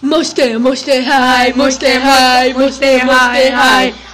Moste, moste high, moste high, moste, moste high.